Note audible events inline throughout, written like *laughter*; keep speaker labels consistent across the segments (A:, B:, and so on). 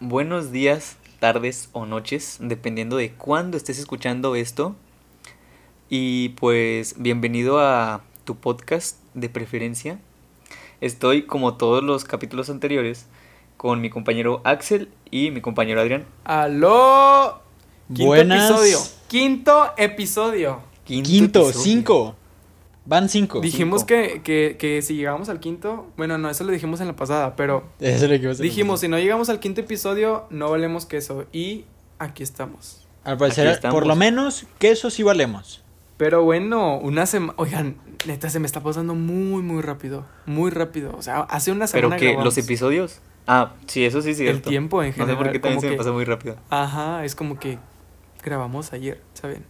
A: buenos días, tardes o noches, dependiendo de cuándo estés escuchando esto. Y pues bienvenido a tu podcast de preferencia. Estoy como todos los capítulos anteriores con mi compañero Axel y mi compañero Adrián.
B: ¡Aló! Quinto
C: Buenas.
B: episodio. Quinto episodio.
C: Quinto,
A: episodio.
C: cinco. Van cinco.
B: Dijimos
A: cinco.
B: que, que, que si llegamos al quinto, bueno, no, eso lo dijimos en la pasada, pero *laughs*
C: Eso es lo que
B: dijimos,
C: decir.
B: si no llegamos al quinto episodio, no valemos queso. Y aquí estamos.
C: Al parecer,
A: Aquí estamos.
C: por lo menos, queso sí valemos.
B: Pero bueno, una semana, oigan, neta, se me está pasando muy, muy rápido. Muy rápido. O sea, hace una
A: Pero
B: semana
A: que
B: grabamos.
A: los episodios... Ah, sí, eso sí es
B: El
A: cierto.
B: tiempo en
A: No
B: general.
A: sé por qué también se me
B: que-
A: pasa muy rápido.
B: Ajá, es como que grabamos ayer, ¿saben?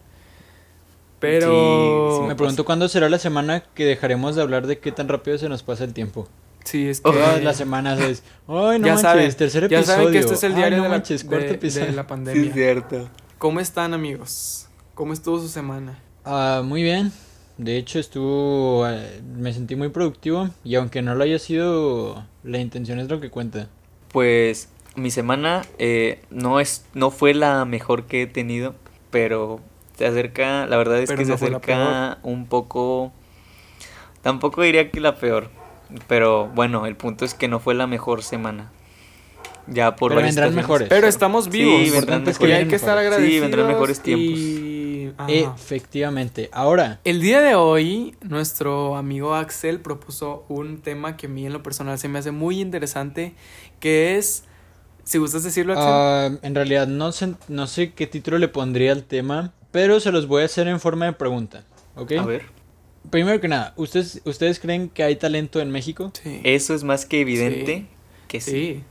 A: Sí,
B: Pero...
A: sí
C: Me pregunto cuándo será la semana que dejaremos de hablar de qué tan rápido se nos pasa el tiempo.
B: Sí, es que...
C: Todas las semanas es, ay, no
B: ya
C: manches,
B: saben,
C: tercer
B: ya
C: episodio.
B: saben que este es el
C: Ay,
B: diario
C: no
B: de, la,
C: manches, cuarto
B: de-
C: episodio.
B: de la
A: Sí,
B: pandemia.
A: es cierto.
B: ¿Cómo están, amigos? ¿Cómo estuvo su semana?
C: Ah, muy bien. De hecho, estuvo. eh, me sentí muy productivo. Y aunque no lo haya sido, la intención es lo que cuenta.
A: Pues mi semana eh, no es no fue la mejor que he tenido, pero se acerca, la verdad es
B: Pero
A: que se
B: no
A: acerca un poco tampoco diría que la peor, pero bueno, el punto es que no fue la mejor semana. Ya por
C: Pero vendrán mejores.
B: Pero estamos vivos.
A: Sí, vendrán
C: que
A: mejores.
B: hay que estar
C: mejores.
B: agradecidos.
A: Sí, vendrán mejores tiempos.
B: y-.
C: Efectivamente. Ahora,
B: El día de hoy, nuestro amigo Axel propuso un tema que a mí en lo personal se me hace muy interesante, que es, si gustas decirlo, Axel.
C: ah, en realidad no sé, no sé qué título le pondría al tema, pero se los voy a hacer en forma de pregunta. ¿Ok?
A: A ver,
C: Primero que nada, ¿ustedes, ¿ustedes creen que hay talento en México?
B: sí.
A: eso es más que evidente
B: Sí.
A: que sí.
B: sí.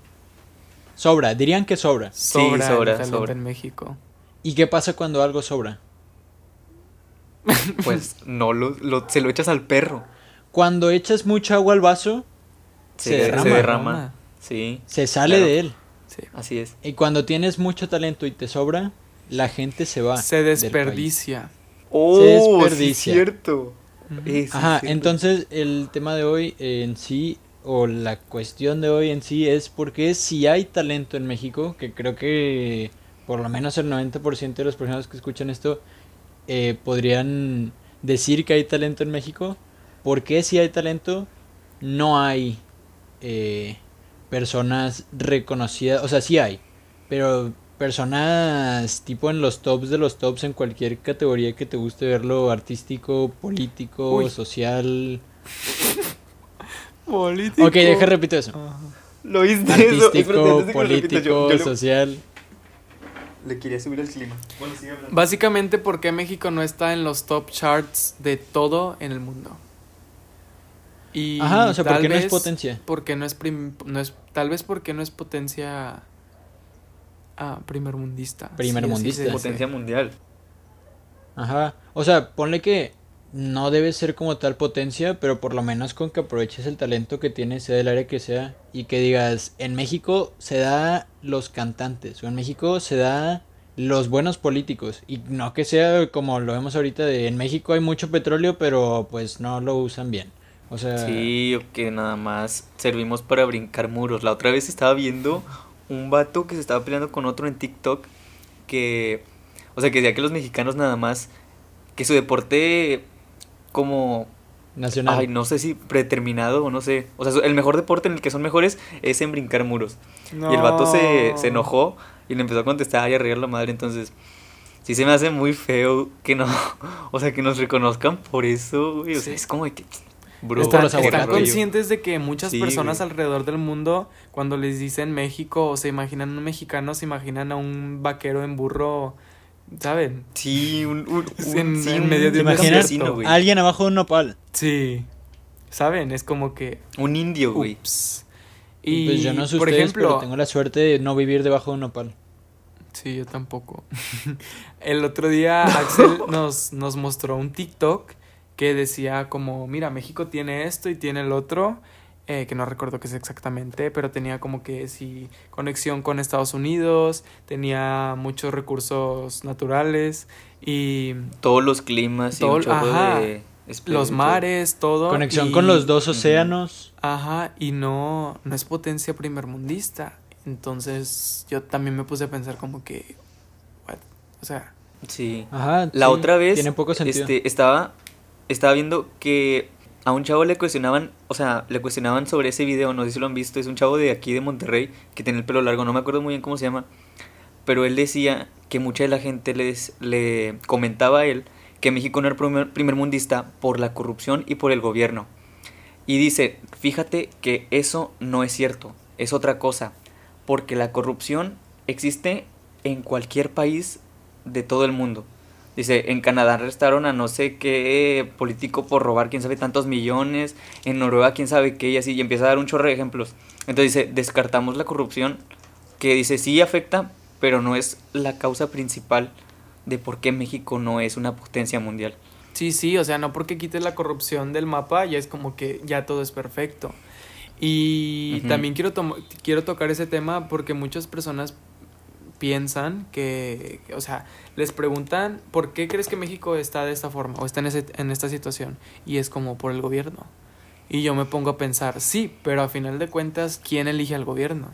C: Sobra, dirían que sobra.
B: Sobra, el
A: sobra,
B: talento
A: sobra.
B: en México.
C: ¿Y qué pasa cuando algo sobra? *laughs*
A: Pues no lo, lo- se lo echas al perro.
C: Cuando echas mucha agua al vaso,
A: Se,
C: Se
A: se
C: derrama.
A: derrama. Sí,
C: se sale
A: Claro.
C: de él.
B: Sí.
A: así es.
C: Y cuando tienes mucho talento y te sobra, la gente se va.
B: Se desperdicia.
A: Oh,
C: desperdicia.
A: sí, cierto. Sí,
C: Ajá,
A: cierto.
C: entonces el tema de hoy en sí, o la cuestión de hoy en sí es por qué si hay talento en México, que creo que por lo menos el 90% de las personas que escuchan esto eh, podrían decir que hay talento en México, ¿por qué si hay talento no hay eh, personas reconocidas? O sea, sí hay, pero personas tipo en los tops de los tops en cualquier categoría que te guste verlo, artístico, político,
B: Uy.
C: social. *laughs*
B: Político.
C: Ok, deja repito eso.
B: Ajá.
A: Lo oíste
C: Artístico, político, social.
A: Le quería subir el clima. Bueno, sigue hablando.
B: Básicamente, ¿por qué México no está en los top charts de todo en el mundo? Y
C: Ajá, o sea, ¿por qué no es potencia?
B: Porque no es, prim- no es tal vez porque no es potencia ah, primermundista.
C: Primermundista.
B: Sí, así se dice.
A: Potencia mundial.
C: Ajá. O sea, ponle que no debe ser como tal potencia, pero por lo menos con que aproveches el talento que tienes, sea del área que sea, y que digas, en México se da los cantantes, o en México se da los buenos políticos, y no que sea como lo vemos ahorita de en México hay mucho petróleo, pero pues no lo usan bien. O sea,
A: Sí, o que nada más servimos para brincar muros. La otra vez estaba viendo un vato que se estaba peleando con otro en TikTok que, o sea, que decía que los mexicanos nada más, que su deporte como,
C: nacional.
A: ay, no sé si predeterminado o no sé, o sea, el mejor deporte en el que son mejores es en brincar muros. Y el vato se, se
B: No.
A: enojó y le empezó a contestar y a reír la madre, entonces... Sí se me hace muy feo que no, *laughs* o sea, que nos reconozcan por eso, güey, o sea,
B: Sí.
A: es como de que, bro,
C: Es por los
B: Están, están conscientes de que muchas
A: Sí,
B: personas
A: güey.
B: alrededor del mundo, cuando les dicen México o se imaginan un mexicano, se imaginan a un vaquero en burro, ¿saben?
A: Sí, un, un, *laughs* un-
B: en-
A: sí,
B: en medio de
C: ¿Te
B: un desierto.
A: güey.
C: Alguien abajo de un nopal.
B: Sí. ¿Saben? Es como que.
A: Un indio, güey.
B: Ups.
C: Y, pues yo no sé
B: por
C: ustedes,
B: ejemplo,
C: pero tengo la suerte de no vivir debajo de un nopal.
B: Sí, yo tampoco. *laughs* El otro día Axel *laughs* nos, nos mostró un TikTok que decía como, mira, México tiene esto y tiene el otro, eh, que no recuerdo qué es exactamente, pero tenía como que sí conexión con Estados Unidos, tenía muchos recursos naturales y
A: Todos los climas y
B: Todo-
A: un chorro
B: ajá.
A: de
B: los mares, todo.
C: Conexión
B: y-
C: con los dos océanos.
B: Ajá, y no, no es potencia primermundista. Entonces yo también me puse a pensar como que, what? O sea,
A: Sí.
C: Ajá.
A: La
C: sí,
A: otra vez
C: Tiene poco sentido.
A: este, estaba, estaba viendo que a un chavo le cuestionaban, o sea, le cuestionaban sobre ese video, no sé si lo han visto, es un chavo de aquí de Monterrey que tiene el pelo largo, no me acuerdo muy bien cómo se llama, pero él decía que mucha de la gente les, le comentaba a él que México no era primer, primer mundista por la corrupción y por el gobierno. Y dice, fíjate que eso no es cierto, es otra cosa, porque la corrupción existe en cualquier país de todo el mundo. Dice, en Canadá arrestaron a no sé qué político por robar quién sabe tantos millones, en Noruega quién sabe qué y así, y empieza a dar un chorro de ejemplos. Entonces dice, descartamos la corrupción, que dice, sí afecta, pero no es la causa principal de por qué México no es una potencia mundial.
B: Sí, sí, o sea, no porque quites la corrupción del mapa ya es como que ya todo es perfecto. Y
A: Ujú.
B: también quiero, quiero tocar ese tema porque muchas personas piensan que, o sea, les preguntan, ¿por qué crees que México está de esta forma o está en, ese, en esta situación? Y es como por el gobierno. Y yo me pongo a pensar, sí, pero a final de cuentas, ¿quién elige al gobierno?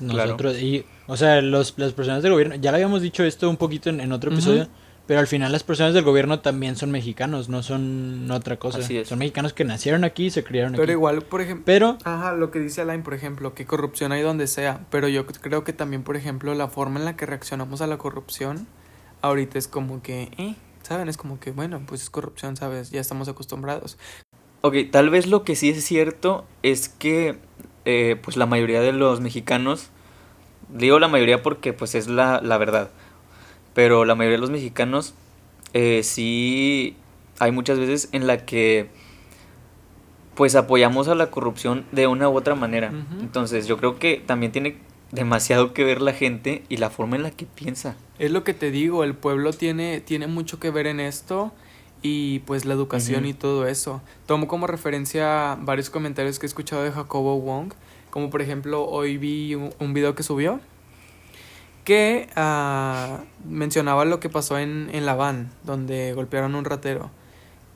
C: Nosotros, y, o sea, los, las personas del gobierno, ya lo habíamos dicho esto un poquito en, en otro episodio, pero al final las personas del gobierno también son mexicanos, no son otra cosa.
A: Así es.
C: Son mexicanos que nacieron aquí y se criaron
B: Pero
C: aquí.
B: igual, por ejemplo,
C: Pero,
B: Ajá, lo que dice Alain, por ejemplo, que corrupción hay donde sea, pero yo creo que también, por ejemplo, la forma en la que reaccionamos a la corrupción ahorita es como que, eh, ¿saben? Es como que, bueno, pues es corrupción, ¿sabes? Ya estamos acostumbrados.
A: Ok, tal vez lo que sí es cierto es que eh, pues la mayoría de los mexicanos, digo la mayoría porque pues es la, la verdad, pero la mayoría de los mexicanos eh, sí hay muchas veces en la que pues apoyamos a la corrupción de una u otra manera. Entonces yo creo que también tiene demasiado que ver la gente y la forma en la que piensa.
B: Es lo que te digo, el pueblo tiene, tiene mucho que ver en esto y pues la educación y todo eso. Tomo como referencia varios comentarios que he escuchado de Jacobo Wong, como por ejemplo hoy vi un, un video que subió que ah, mencionaba lo que pasó en, en La Van, donde golpearon un ratero.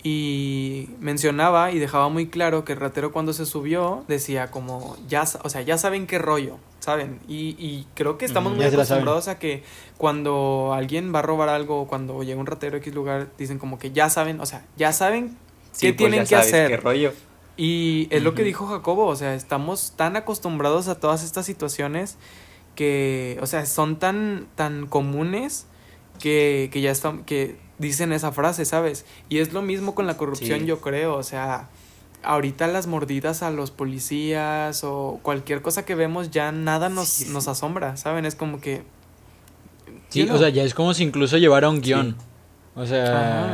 B: Y mencionaba y dejaba muy claro que el ratero cuando se subió decía como, ya, o sea, ya saben qué rollo, ¿saben? Y, y creo que estamos muy acostumbrados a que cuando alguien va a robar algo, o cuando llega un ratero a X lugar, dicen como que ya saben, o sea, ya saben
A: Sí,
B: qué
A: pues,
B: tienen
A: ya
B: que
A: sabes
B: hacer.
A: qué rollo.
B: Y es lo que dijo Jacobo, o sea, estamos tan acostumbrados a todas estas situaciones que, o sea, son tan, tan comunes que, que ya están, que dicen esa frase, ¿sabes? Y es lo mismo con la corrupción,
A: Sí.
B: yo creo, o sea, ahorita las mordidas a los policías o cualquier cosa que vemos ya nada nos,
A: Sí, sí.
B: nos asombra, ¿saben? Es como que...
C: sí,
B: you know.
C: o sea, ya es como si incluso llevara un guion.
A: Sí.
C: O sea,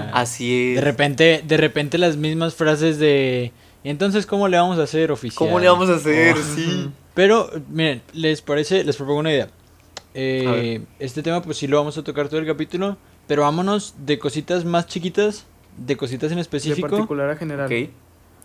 B: Ajá.
A: Así es.
C: de repente, de repente las mismas frases de... "¿Y entonces, ¿cómo le vamos a hacer oficial?
A: ¿Cómo le vamos a hacer?
C: Oh.
A: Sí.
C: Pero, miren, ¿les parece? Les propongo una idea. Eh, este tema, pues sí lo vamos a tocar todo el capítulo. Pero vámonos de cositas más chiquitas, de cositas en
B: De
C: específico.
B: particular a general.
A: Ok.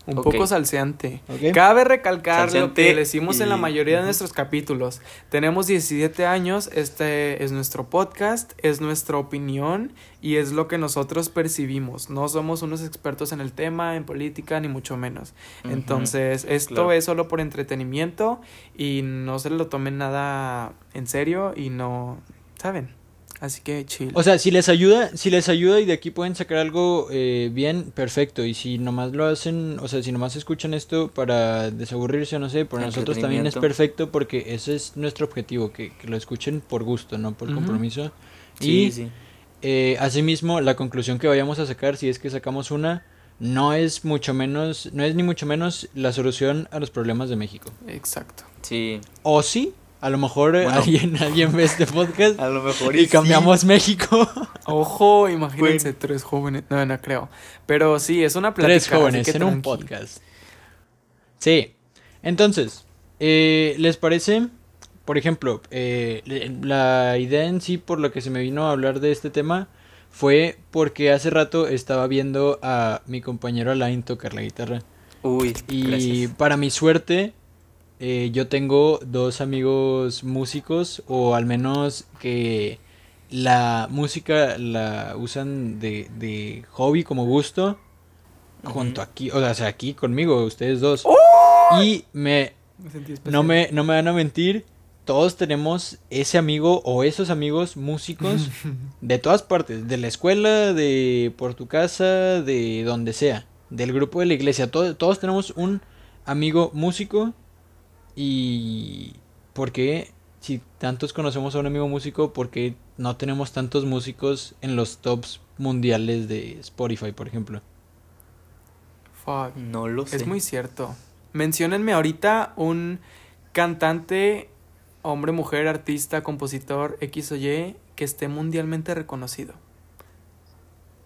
B: Un poco salseante. Cabe recalcar lo que decimos en la mayoría de nuestros capítulos. Tenemos 17 años, este es nuestro podcast, es nuestra opinión y es lo que nosotros percibimos. No somos unos expertos en el tema, en política, ni mucho menos. Entonces, esto
A: claro.
B: es solo por entretenimiento y no se lo tomen nada en serio y no, ¿saben? Así que chill.
C: O sea, si les ayuda, si les ayuda y de aquí pueden sacar algo eh, bien, perfecto. Y si nomás lo hacen, o sea, si nomás escuchan esto para desaburrirse, no sé, por nosotros también es perfecto porque ese es nuestro objetivo, que, que lo escuchen por gusto, no por compromiso.
A: Sí,
C: y
A: sí.
C: eh, asimismo, la conclusión que vayamos a sacar, si es que sacamos una, no es mucho menos, no es ni mucho menos la solución a los problemas de México.
B: Exacto.
A: Sí.
C: O sí, a lo mejor eh,
A: Bueno.
C: alguien, *laughs* alguien ve este podcast *laughs*
A: A lo mejor
C: y cambiamos México. *laughs*
B: Ojo, imagínense
A: Bueno.
B: tres jóvenes. No, no creo. Pero sí, es una plática.
C: Tres jóvenes
B: que
C: en un podcast. Sí. Entonces, eh, ¿les parece? Por ejemplo, eh, la idea en sí por lo que se me vino a hablar de este tema fue porque hace rato estaba viendo a mi compañero Alain tocar la guitarra.
A: Uy,
C: Y
A: gracias.
C: para mi suerte, eh, yo tengo dos amigos músicos, o al menos que la música la usan de, de hobby como gusto, junto aquí, o sea, aquí conmigo, ustedes dos. Y me,
B: Me.
C: No me, no me van a mentir, todos tenemos ese amigo o esos amigos músicos *laughs* de todas partes, de la escuela, de por tu casa, de donde sea, del grupo de la iglesia. Todo- todos tenemos un amigo músico y ¿por qué si tantos conocemos a un amigo músico, por qué no tenemos tantos músicos en los tops mundiales de Spotify, por ejemplo?
B: Fuck.
A: No lo sé.
B: Es muy cierto. Menciónenme ahorita un cantante, hombre, mujer, artista, compositor, X o Y, que esté mundialmente reconocido.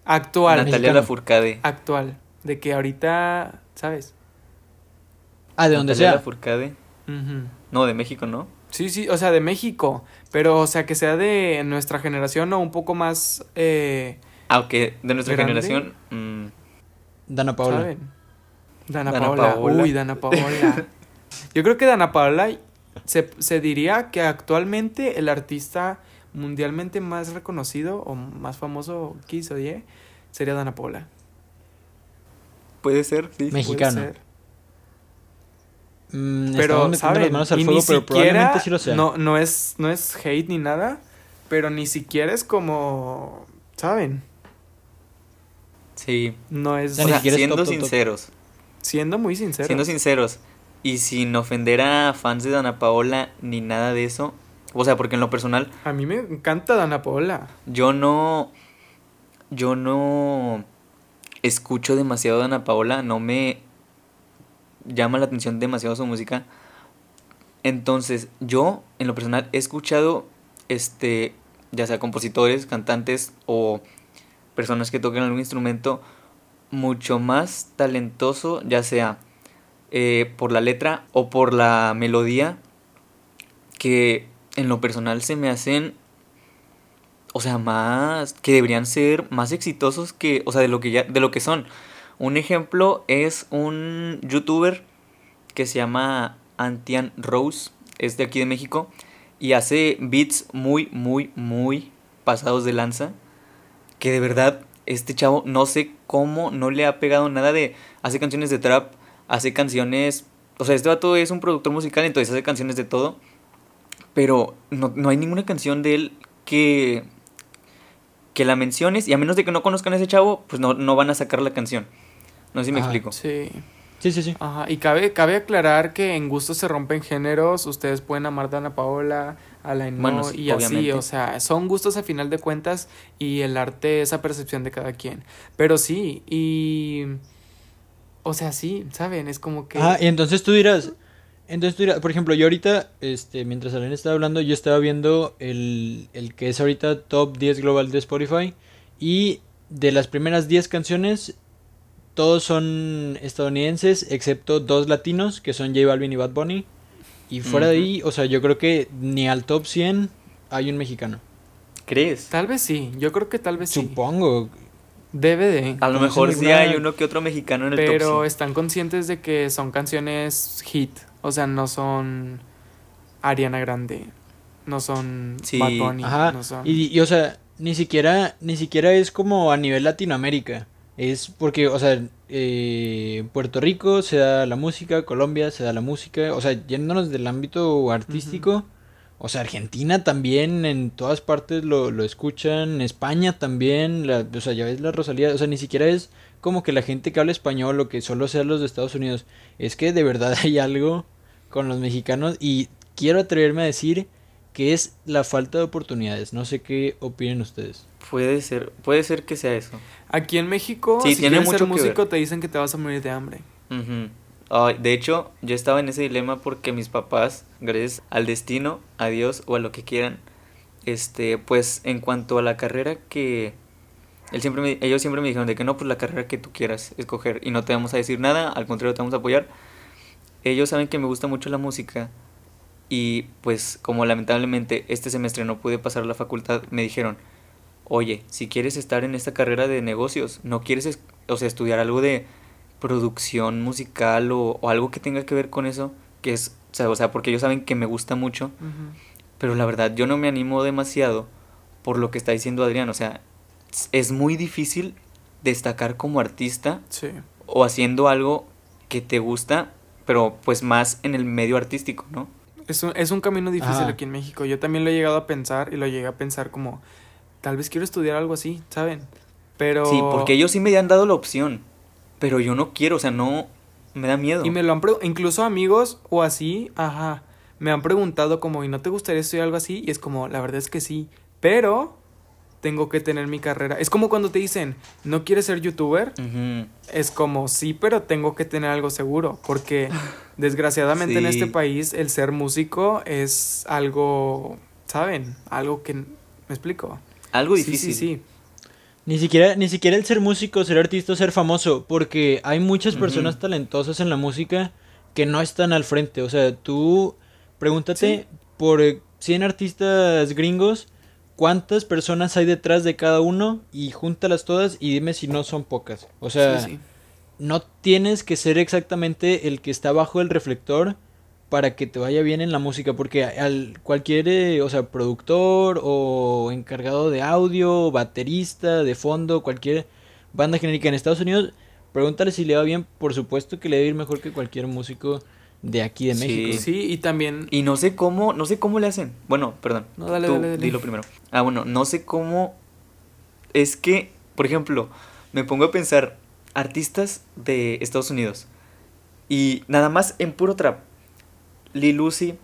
B: Actual.
A: Natalia. Lafourcade.
B: Actual. De que ahorita, ¿sabes?
C: Ah, de donde
A: Natalia
C: sea.
A: Lafourcade. No, de México, ¿no?
B: Sí, sí, o sea, de México. Pero, o sea, que sea de nuestra generación o un poco más, eh,
A: Aunque de nuestra
B: ¿Grande?
A: generación. mm,
C: Dana Paola.
B: ¿saben? Dana,
A: Dana
B: Paola.
A: Paola.
B: Uy, Dana Paola. *laughs* Yo creo que Dana Paola se, se diría que actualmente el artista mundialmente más reconocido o más famoso X o Y sería Dana Paola.
A: puede ser, sí.
C: Me-
B: Puede
C: Mexicano.
B: ser.
C: Mm,
B: Pero, ¿saben?
C: las manos al
B: Y
C: fuego,
B: ni
C: pero
B: siquiera,
C: probablemente sí lo sea.
B: no, no, es, no es hate ni nada, pero ni siquiera es como, ¿saben?
A: Sí.
B: No es,
C: O sea,
A: siendo
C: top, top, top.
A: sinceros.
B: siendo muy sincero.
A: Siendo sinceros. Y sin ofender a fans de Dana Paola ni nada de eso. O sea, porque en lo personal,
B: A mí me encanta Dana Paola.
A: yo no. Yo no. Escucho demasiado a Dana Paola. No me. Llama la atención demasiado su música. Entonces, yo, en lo personal, he escuchado. Este. Ya sea compositores, cantantes o personas que toquen algún instrumento mucho más talentoso, ya sea eh, por la letra o por la melodía, que en lo personal se me hacen, o sea, más, que deberían ser más exitosos que, o sea, de lo que ya, de lo que son. Un ejemplo es un youtuber que se llama Antian Rose, es de aquí de México, y hace beats muy, muy, muy pasados de lanza, que de verdad este chavo no sé cómo no le ha pegado nada de, hace canciones de trap, hace canciones, o sea, este vato es un productor musical, entonces hace canciones de todo, pero no, no hay ninguna canción de él que, que la menciones, y a menos de que no conozcan a ese chavo, pues no, no van a sacar la canción. No sé si me explico.
B: Sí.
C: Sí, sí, sí.
B: Ajá. Y cabe, cabe aclarar que en gustos se rompen géneros. Ustedes pueden amar a Dana Paola, a la
A: Bueno, sí,
B: y así.
A: obviamente.
B: O sea, son gustos a final de cuentas y el arte es a percepción de cada quien. Pero sí, y. O sea, sí, ¿saben? Es como que.
C: Ah, y entonces tú dirás, entonces tú dirás, por ejemplo, yo ahorita, este, mientras Alain estaba hablando, yo estaba viendo el, el que es ahorita top 10 global de Spotify y de las primeras 10 canciones, todos son estadounidenses, excepto dos latinos, que son J Balvin y Bad Bunny. Y fuera de ahí, o sea, yo creo que ni al top 100 hay un mexicano.
A: ¿Crees?
B: Tal vez sí. Yo creo que tal vez sí.
C: Supongo.
B: Debe de.
A: A lo
C: No
A: mejor sí
C: ninguna-
A: hay uno que otro mexicano en el
B: Pero
A: top. sí.
B: están conscientes de que son canciones hit. O sea, no son Ariana Grande. No son
A: Sí.
B: Bad Bunny.
C: Ajá.
B: No son...
C: Y, y, o sea, ni siquiera, ni siquiera es como a nivel Latinoamérica. Es porque, o sea, eh, Puerto Rico se da la música, Colombia se da la música, o sea, yéndonos del ámbito artístico, o sea, Argentina también, en todas partes lo, lo escuchan, España también, la, o sea, ya ves la Rosalía, o sea, ni siquiera es como que la gente que habla español o que solo sea los de Estados Unidos, es que de verdad hay algo con los mexicanos y quiero atreverme a decir que es la falta de oportunidades. No sé qué opinen ustedes.
A: Puede ser, puede ser que sea eso.
B: Aquí en México,
A: Sí,
B: si
A: tiene
B: quieres ser
A: mucho
B: músico, te dicen que te vas a morir de hambre.
A: De hecho, yo estaba en ese dilema porque mis papás, gracias al destino, a Dios o a lo que quieran, este, pues en cuanto a la carrera que él siempre me- ellos siempre me dijeron de que no, pues la carrera que tú quieras escoger y no te vamos a decir nada, al contrario te vamos a apoyar. Ellos saben que me gusta mucho la música y pues como lamentablemente este semestre no pude pasar la facultad, me dijeron, oye, si quieres estar en esta carrera de negocios, no quieres, es- o sea, estudiar algo de producción musical o, o algo que tenga que ver con eso, que es, o sea, o sea, porque ellos saben que me gusta mucho, pero la verdad yo no me animo demasiado por lo que está diciendo Adrián, o sea, es- muy difícil destacar como artista
B: Sí.
A: o haciendo algo que te gusta, pero pues más en el medio artístico, ¿no?
B: Es un, es un camino difícil
C: Ajá.
B: aquí en México. Yo también lo he llegado a pensar y lo llegué a pensar como, tal vez quiero estudiar algo así, ¿saben? Pero...
A: Sí, porque ellos sí me han dado la opción, pero yo no quiero, o sea, no, me da miedo.
B: Y me lo han preguntado, incluso amigos o así, ajá, me han preguntado como, ¿y no te gustaría estudiar algo así? Y es como, la verdad es que sí, pero tengo que tener mi carrera. Es como cuando te dicen, ¿no quieres ser youtuber? Es como, sí, pero tengo que tener algo seguro, porque *laughs* desgraciadamente en este país el ser músico es algo, ¿saben? Algo que... ¿Me explico?
A: Algo
B: Sí,
A: difícil.
B: Sí, sí,
C: Ni siquiera, ni siquiera el ser músico, ser artista, ser famoso, porque hay muchas personas talentosas en la música que no están al frente. O sea, tú pregúntate por eh, 100 artistas gringos, ¿cuántas personas hay detrás de cada uno? Y júntalas todas y dime si no son pocas. O sea,
B: sí, sí.
C: no tienes que ser exactamente el que está bajo el reflector para que te vaya bien en la música, porque al cualquier, eh, o sea, productor o encargado de audio, baterista, de fondo, cualquier banda genérica en Estados Unidos, pregúntale si le va bien, por supuesto que le debe ir mejor que cualquier músico de aquí de
A: Sí.
C: México.
B: Sí, y también...
A: Y no sé cómo, no sé cómo le hacen. Bueno, perdón.
B: No, dale,
A: tú
B: dale, dale.
A: dilo primero. Ah, bueno, no sé cómo. Es que, por ejemplo, me pongo a pensar artistas de Estados Unidos y nada más en puro trap. Lil Uzi,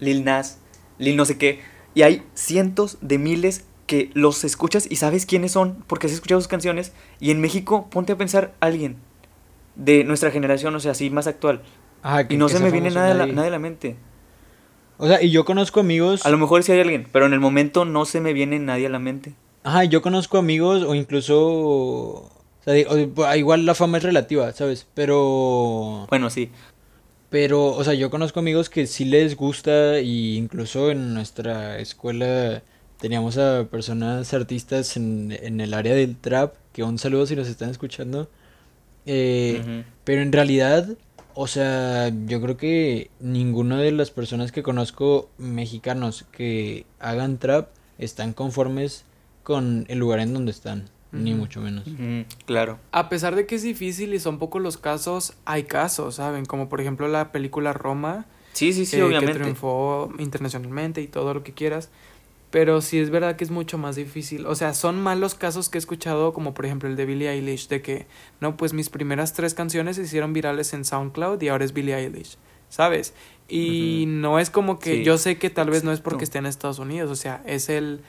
A: Lil Nas, Lil no sé qué. Y hay cientos de miles que los escuchas y sabes quiénes son porque has escuchado sus canciones. Y en México, ponte a pensar alguien de nuestra generación, o sea, así más actual.
C: Ajá, que-
A: Y no se me viene nada, a la-
C: nadie.
A: nada a la mente.
C: O sea, y yo conozco amigos,
A: A lo mejor sí hay alguien, pero en el momento no se me viene nadie a la mente.
C: ajá, yo conozco amigos o incluso, o sea, igual la fama es relativa, ¿sabes? Pero...
A: Bueno, sí.
C: Pero, o sea, yo conozco amigos que sí les gusta y incluso en nuestra escuela teníamos a personas artistas en, en el área del trap, que un saludo si nos están escuchando. Eh. Pero en realidad, o sea, yo creo que ninguna de las personas que conozco mexicanos que hagan trap están conformes con el lugar en donde están, ni mucho menos.
A: Claro.
B: A pesar de que es difícil y son pocos los casos, hay casos, ¿saben? Como por ejemplo la película Roma,
A: Sí, sí, sí,
B: eh, que
A: obviamente.
B: triunfó internacionalmente y todo lo que quieras. Pero sí es verdad que es mucho más difícil. O sea, son malos casos que he escuchado, como por ejemplo el de Billie Eilish, de que, no, pues mis primeras tres canciones se hicieron virales en SoundCloud y ahora es Billie Eilish, ¿sabes? Y no es como que,
A: Sí,
B: yo sé que tal vez no es porque esté en Estados Unidos, o sea, es el,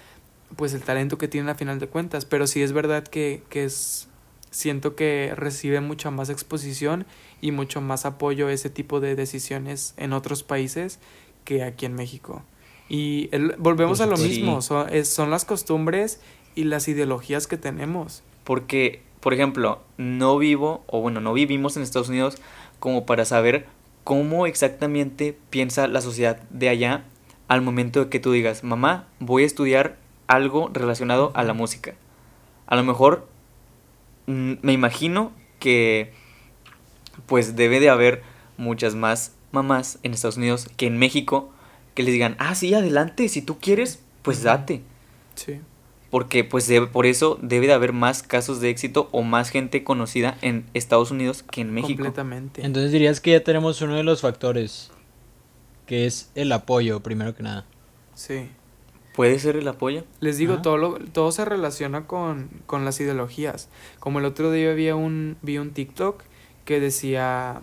B: pues el talento que tiene a final de cuentas, pero sí es verdad que, que es, siento que recibe mucha más exposición y mucho más apoyo ese tipo de decisiones en otros países que aquí en México. Y el- volvemos a lo mismo, son, es- son las costumbres y las ideologías que tenemos.
A: Porque, por ejemplo, no vivo, o bueno, no vivimos en Estados Unidos como para saber cómo exactamente piensa la sociedad de allá al momento de que tú digas, mamá, voy a estudiar algo relacionado a la música. A lo mejor mm, me imagino que pues debe de haber muchas más mamás en Estados Unidos que en México que les digan, ah, sí, adelante, si tú quieres, pues date.
B: Sí.
A: Porque pues debe- por eso debe de haber más casos de éxito o más gente conocida en Estados Unidos que en México.
B: Completamente.
C: Entonces dirías que ya tenemos uno de los factores, que es el apoyo, primero que nada.
B: Sí.
A: ¿Puede ser el apoyo?
B: Les digo,
C: Ajá.
B: todo, lo- todo se relaciona con, con las ideologías. Como el otro día había un, vi un TikTok que decía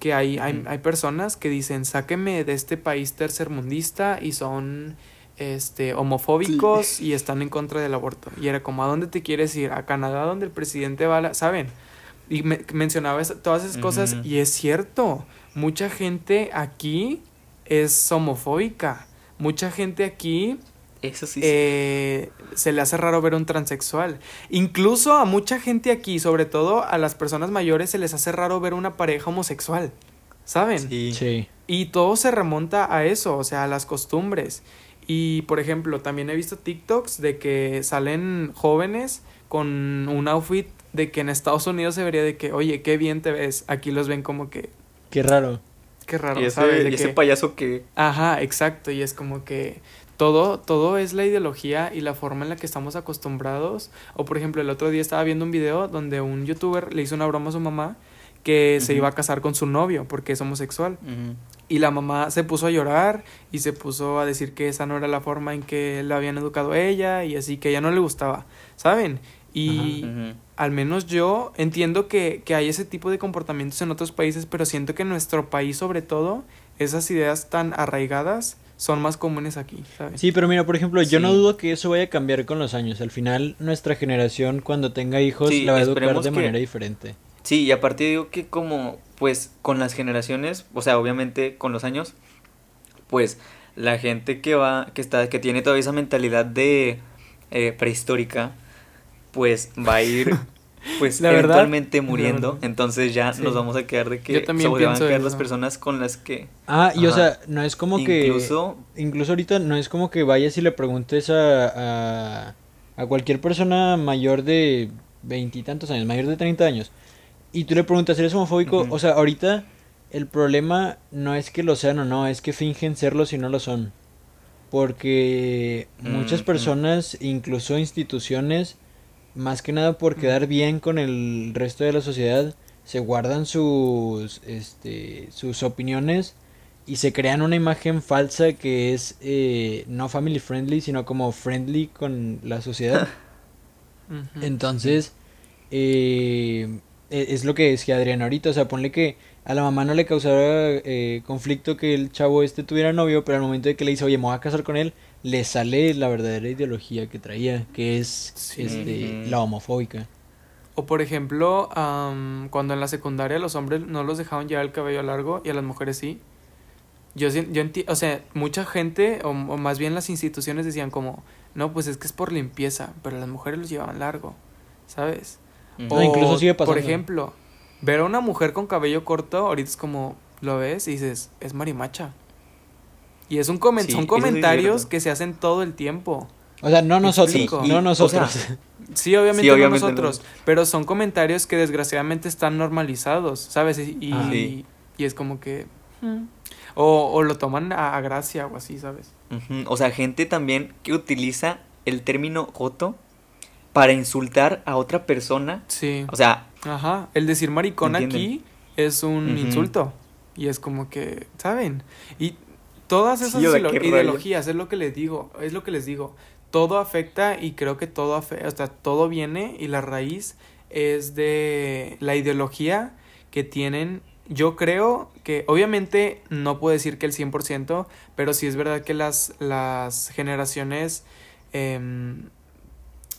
B: que hay, hay, hay personas que dicen, sáqueme de este país tercermundista y son este homofóbicos y están en contra del aborto. Y era como, ¿a dónde te quieres ir? ¿A Canadá donde el presidente va la-?" ¿Saben? Y me- mencionaba esa- todas esas cosas y es cierto, mucha gente aquí es homofóbica. Mucha gente aquí
A: Eso sí. sí.
B: eh, se le hace raro ver a un transexual. Incluso a mucha gente aquí, sobre todo a las personas mayores, se les hace raro ver una pareja homosexual. ¿Saben?
A: Sí.
C: Sí.
B: Y todo se remonta a eso, o sea, a las costumbres. Y, por ejemplo, también he visto TikToks de que salen jóvenes con un outfit de que en Estados Unidos se vería de que, oye, qué bien te ves. Aquí los ven como que,
C: Qué raro.
B: qué raro,
A: y ese,
B: ¿sabes? De
A: y ese
B: que-
A: payaso que...
B: Ajá, exacto, y es como que todo, todo es la ideología y la forma en la que estamos acostumbrados. O por ejemplo, el otro día estaba viendo un video donde un youtuber le hizo una broma a su mamá que se iba a casar con su novio porque es homosexual. Y la mamá se puso a llorar y se puso a decir que esa no era la forma en que la habían educado a ella y así que a ella no le gustaba, ¿saben? Y al menos yo entiendo que, que hay ese tipo de comportamientos en otros países, pero siento que en nuestro país sobre todo esas ideas tan arraigadas son más comunes aquí, ¿sabes?
C: Sí, pero mira, por ejemplo, yo no
A: Sí.
C: dudo que eso vaya a cambiar con los años. Al final, nuestra generación, cuando tenga hijos,
A: Sí,
C: la va a educar de
A: que-
C: manera diferente.
A: Sí, y aparte digo que como, pues, con las generaciones, o sea, obviamente con los años, pues, la gente que va, que está, que tiene todavía esa mentalidad de eh, prehistórica, pues, va a ir, *laughs* pues,
B: La
A: eventualmente muriendo,
B: verdad.
A: entonces ya
B: Sí.
A: nos vamos a quedar de que
B: Yo también
A: van a quedar las personas con las que,
C: Ah, y o sea, no es como que...
A: incluso,
C: Incluso ahorita no es como que vayas y le preguntes a, a, a cualquier persona mayor de veintitantos años, mayor de 30 años, y tú le preguntas, ¿eres homofóbico? O sea, ahorita el problema no es que lo sean o no, es que fingen serlo si no lo son. Porque muchas personas, incluso instituciones, más que nada por quedar bien con el resto de la sociedad, se guardan sus, este, sus opiniones y se crean una imagen falsa que es eh, no family friendly, sino como friendly con la sociedad. *laughs* Entonces, eh, e- es lo que decía Adrián ahorita, o sea, ponle que a la mamá no le causara eh, conflicto que el chavo este tuviera novio, pero al momento de que le dice, oye, me voy a casar con él, le sale la verdadera ideología que traía, que es
B: Sí.
C: este, la homofóbica.
B: O por ejemplo, am, cuando en la secundaria los hombres no los dejaban llevar el cabello largo y a las mujeres sí. Yo, yo enti- o sea, mucha gente, o, o más bien las instituciones decían como, no, pues es que es por limpieza, pero las mujeres los llevaban largo, ¿sabes?
C: No, incluso sigue
B: Por
C: pasando.
B: ejemplo, ver a una mujer con cabello corto, ahorita es como, lo ves y dices, es marimacha. Y es un comen-
A: Sí,
B: son
A: sí
B: comentarios que se hacen todo el tiempo.
C: O sea, no nosotros,
B: explico.
C: no
A: Y,
C: nosotros.
A: o sea, *laughs*
B: Sí, obviamente,
A: Sí,
B: no
A: obviamente no.
B: nosotros, pero son comentarios que desgraciadamente están normalizados, ¿sabes? Y, y,
C: Ah.
A: Sí.
B: y es como que... mm. O, o lo toman a, a gracia o así, ¿sabes?
A: O sea, gente también que utiliza el término joto para insultar a otra persona.
B: Sí.
A: O sea,
B: Ajá. El decir maricón
A: ¿Entienden?
B: aquí es un insulto. Y es como que, ¿saben? Y todas esas
A: rollo.
B: ideologías, es lo que les digo, es lo que les digo. Todo afecta y creo que todo afecta, o sea, todo viene y la raíz es de la ideología que tienen. Yo creo que, obviamente, no puedo decir que el 100%, pero sí es verdad que las, las generaciones em,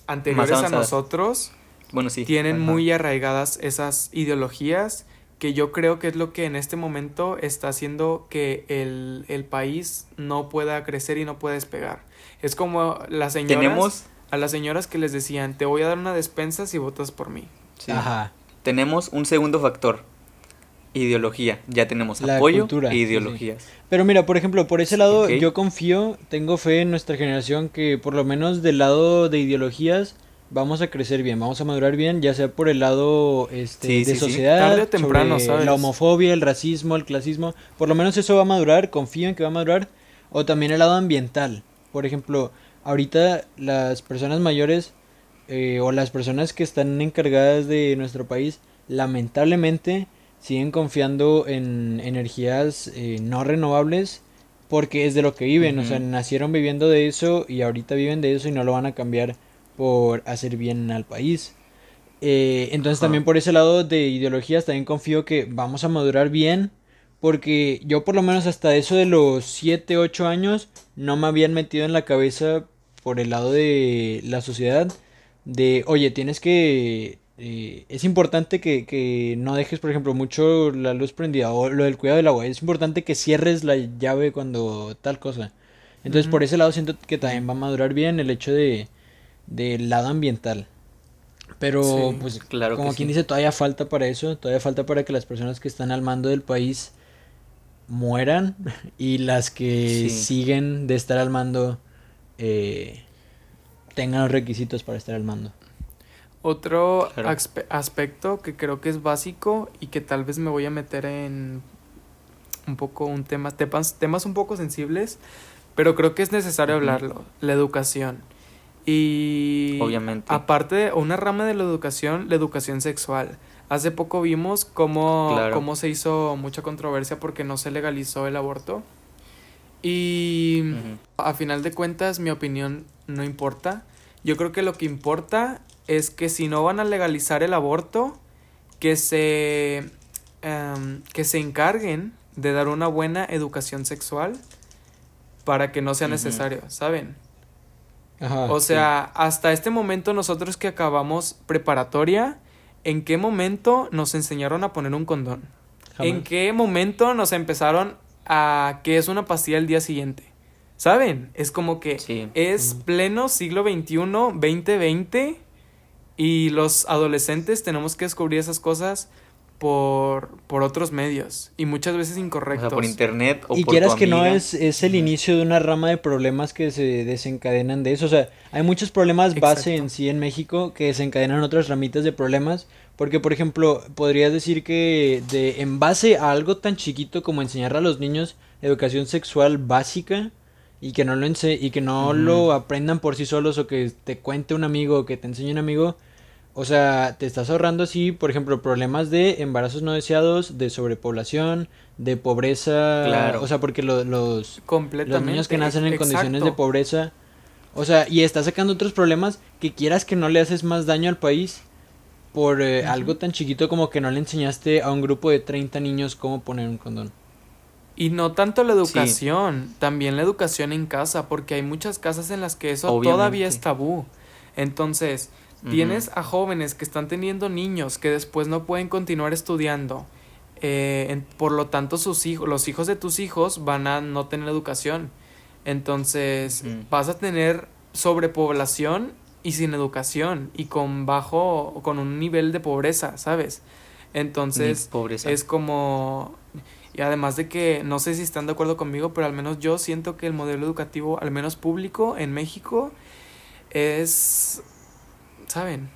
B: anteriores a nosotros
A: bueno, sí.
B: tienen
A: ajá.
B: muy arraigadas esas ideologías que yo creo que es lo que en este momento está haciendo que el, el país no pueda crecer y no pueda despegar. Es como las señoras,
A: Tenemos,
B: a las señoras que les decían, te voy a dar una despensa si votas por mí.
A: sí,
C: Ajá.
A: tenemos un segundo factor. Ideología. Ya tenemos
C: La
A: apoyo
C: cultura,
A: e
C: sí,
A: ideologías.
C: Pero mira, por ejemplo, por ese lado yo confío, tengo fe en nuestra generación que por lo menos del lado de ideologías vamos a crecer bien, vamos a madurar bien, ya sea por el lado este,
A: Sí,
C: de
A: sí, sí.
C: sociedad,
B: Tarde o temprano,
C: sobre
B: ¿sabes?
C: la homofobia, el racismo, el clasismo, por lo menos eso va a madurar, confío en que va a madurar, o también el lado ambiental. Por ejemplo, ahorita las personas mayores eh, o las personas que están encargadas de nuestro país, lamentablemente siguen confiando en energías eh, no renovables porque es de lo que viven, o sea, nacieron viviendo de eso y ahorita viven de eso y no lo van a cambiar por hacer bien al país. Eh, entonces también por ese lado de ideologías también confío que vamos a madurar bien porque yo por lo menos hasta eso de los 7, 8 años no me habían metido en la cabeza por el lado de la sociedad de, oye, tienes que... eh, es importante que, que no dejes, por ejemplo, mucho la luz prendida o lo del cuidado del agua. Es importante que cierres la llave cuando tal cosa. Entonces, por ese lado siento que también va a madurar bien el hecho de del lado ambiental. Pero,
B: Sí,
C: pues,
A: claro
C: como quien
A: sí.
C: dice, todavía falta para eso. Todavía falta para que las personas que están al mando del país mueran *laughs* y las que
A: Sí.
C: siguen de estar al mando eh, tengan los requisitos para estar al mando.
B: Otro
A: Claro.
B: aspe- aspecto que creo que es básico y que tal vez me voy a meter en un poco un tema, temas, temas un poco sensibles, pero creo que es necesario hablarlo, la educación. Y
A: Obviamente.
B: aparte de una rama de la educación, la educación sexual. Hace poco vimos cómo,
A: Claro.
B: cómo se hizo mucha controversia porque no se legalizó el aborto. Y a final de cuentas, mi opinión no importa. Yo creo que lo que importa es que si no van a legalizar el aborto, que se, em, que se encarguen de dar una buena educación sexual para que no sea necesario, ¿saben?
C: Ajá,
B: O
C: sí.
B: sea, hasta este momento nosotros que acabamos preparatoria, ¿en qué momento nos enseñaron a poner un condón? ¿En qué momento nos empezaron a que es una pastilla el día siguiente? ¿Saben? Es como que
A: Sí.
B: es pleno siglo XXI, 2020, y los adolescentes tenemos que descubrir esas cosas por, por otros medios y muchas veces
A: O
B: incorrectos.
A: sea, por internet o
C: y
A: por
C: quieras
A: tu
C: que no
A: amiga.
C: es, es el inicio de una rama de problemas que se desencadenan de eso. O sea, hay muchos problemas base
B: Exacto.
C: en sí en México que desencadenan otras ramitas de problemas. Porque, por ejemplo, podrías decir que de, en base a algo tan chiquito como enseñar a los niños educación sexual básica y que no lo ense y que no lo aprendan por sí solos o que te cuente un amigo o que te enseñe un amigo, o sea, te estás ahorrando así, por ejemplo, problemas de embarazos no deseados, de sobrepoblación, de pobreza,
A: Claro.
C: o sea, porque lo- los, los niños que nacen en condiciones de pobreza, o sea, y está sacando otros problemas que quieras que no le haces más daño al país por eh, algo tan chiquito como que no le enseñaste a un grupo de 30 niños cómo poner un condón.
B: Y no tanto la educación, también la educación en casa, porque hay muchas casas en las que eso
A: Obviamente.
B: todavía es tabú. Entonces, Tienes a jóvenes que están teniendo niños que después no pueden continuar estudiando. eh, en- por lo tanto, sus hijos, los hijos de tus hijos van a no tener educación. Entonces, vas a tener sobrepoblación y sin educación y con bajo, con un nivel de pobreza, ¿sabes? Entonces,
A: pobreza.
B: es como... Y además de que, no sé si están de acuerdo conmigo, pero al menos yo siento que el modelo educativo, al menos público en México, es... ¿Saben?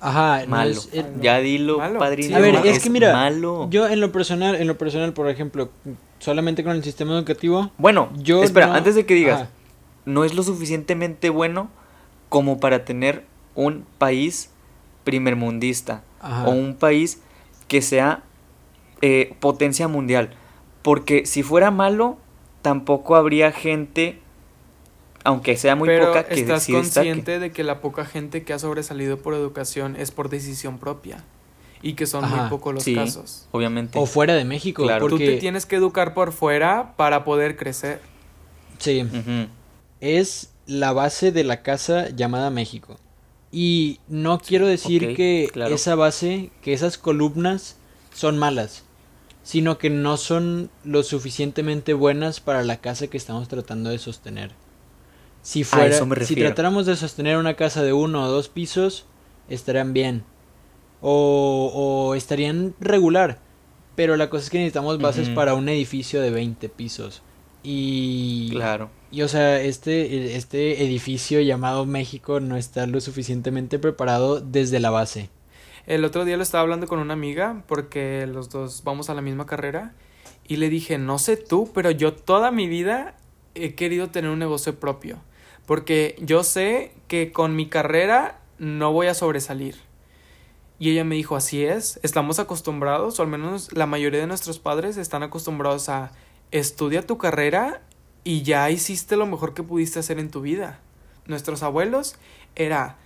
C: Ajá, no
A: malo.
C: es- eh,
A: Ya dilo,
B: Malo.
A: padrino.
B: Sí, A ver, es
C: que mira,
A: malo.
C: yo en lo personal, en lo personal, por ejemplo, solamente con el sistema educativo,
A: Bueno,
C: yo
A: espera,
C: no-
A: antes de que digas,
C: Ajá.
A: no es lo suficientemente bueno como para tener un país primermundista
C: Ajá.
A: o un país que sea eh, potencia mundial. Porque si fuera malo, tampoco habría gente, aunque sea muy
B: pero
A: poca, que
B: estás
A: sí destaque.
B: consciente de que la poca gente que ha sobresalido por educación es por decisión propia. Y que son muy pocos los
A: sí.
B: casos.
A: Obviamente.
C: O fuera de México,
A: Claro.
B: Tú
C: porque
B: te tienes que educar por fuera para poder crecer.
C: sí, es la base de la casa llamada México. Y no quiero decir que
A: claro.
C: esa base, que esas columnas son malas, sino que no son lo suficientemente buenas para la casa que estamos tratando de sostener. Si fuera,
A: eso me
C: si tratáramos de sostener una casa de uno o dos pisos, estarían bien. O, o estarían regular. Pero la cosa es que necesitamos bases para un edificio de 20 pisos. Y
A: Claro.
C: y o sea, este, este edificio llamado México no está lo suficientemente preparado desde la base.
B: El otro día lo estaba hablando con una amiga porque los dos vamos a la misma carrera y le dije, no sé tú, pero yo toda mi vida he querido tener un negocio propio porque yo sé que con mi carrera no voy a sobresalir. Y ella me dijo, así es, estamos acostumbrados, o al menos la mayoría de nuestros padres están acostumbrados a estudia tu carrera y ya hiciste lo mejor que pudiste hacer en tu vida. Nuestros abuelos era,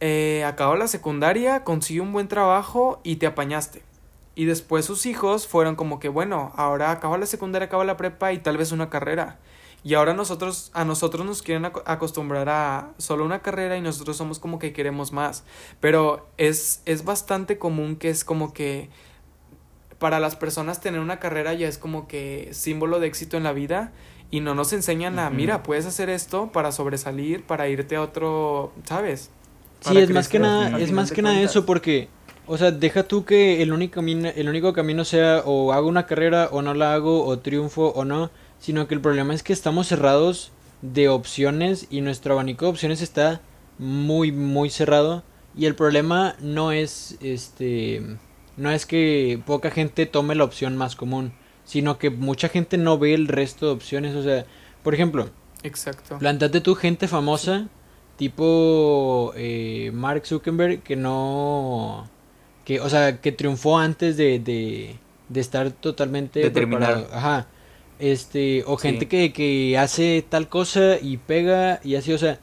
B: eh, acabó la secundaria, consiguió un buen trabajo y te apañaste. Y después sus hijos fueron como que, bueno, ahora acaba la secundaria, acaba la prepa y tal vez una carrera. Y ahora nosotros, a nosotros nos quieren ac- acostumbrar a solo una carrera y nosotros somos como que queremos más. Pero es, es bastante común que es como que para las personas tener una carrera ya es como que símbolo de éxito en la vida y no nos enseñan a, mira, puedes hacer esto para sobresalir, para irte a otro, ¿sabes?
C: Sí, es más que nada, es más que nada eso porque, o sea, deja tú que el único camino, el único camino sea o hago una carrera o no la hago o triunfo o no, sino que el problema es que estamos cerrados de opciones y nuestro abanico de opciones está muy muy cerrado y el problema no es este no es que poca gente tome la opción más común, sino que mucha gente no ve el resto de opciones, o sea, por ejemplo,
B: Exacto.
C: Plantate tú gente famosa, tipo eh, Mark Zuckerberg, que no, que, o sea, que triunfó antes de, de, de estar totalmente
A: De terminar.
C: preparado. Ajá. Este, o
A: Sí.
C: gente que, que hace tal cosa y pega y así, o sea,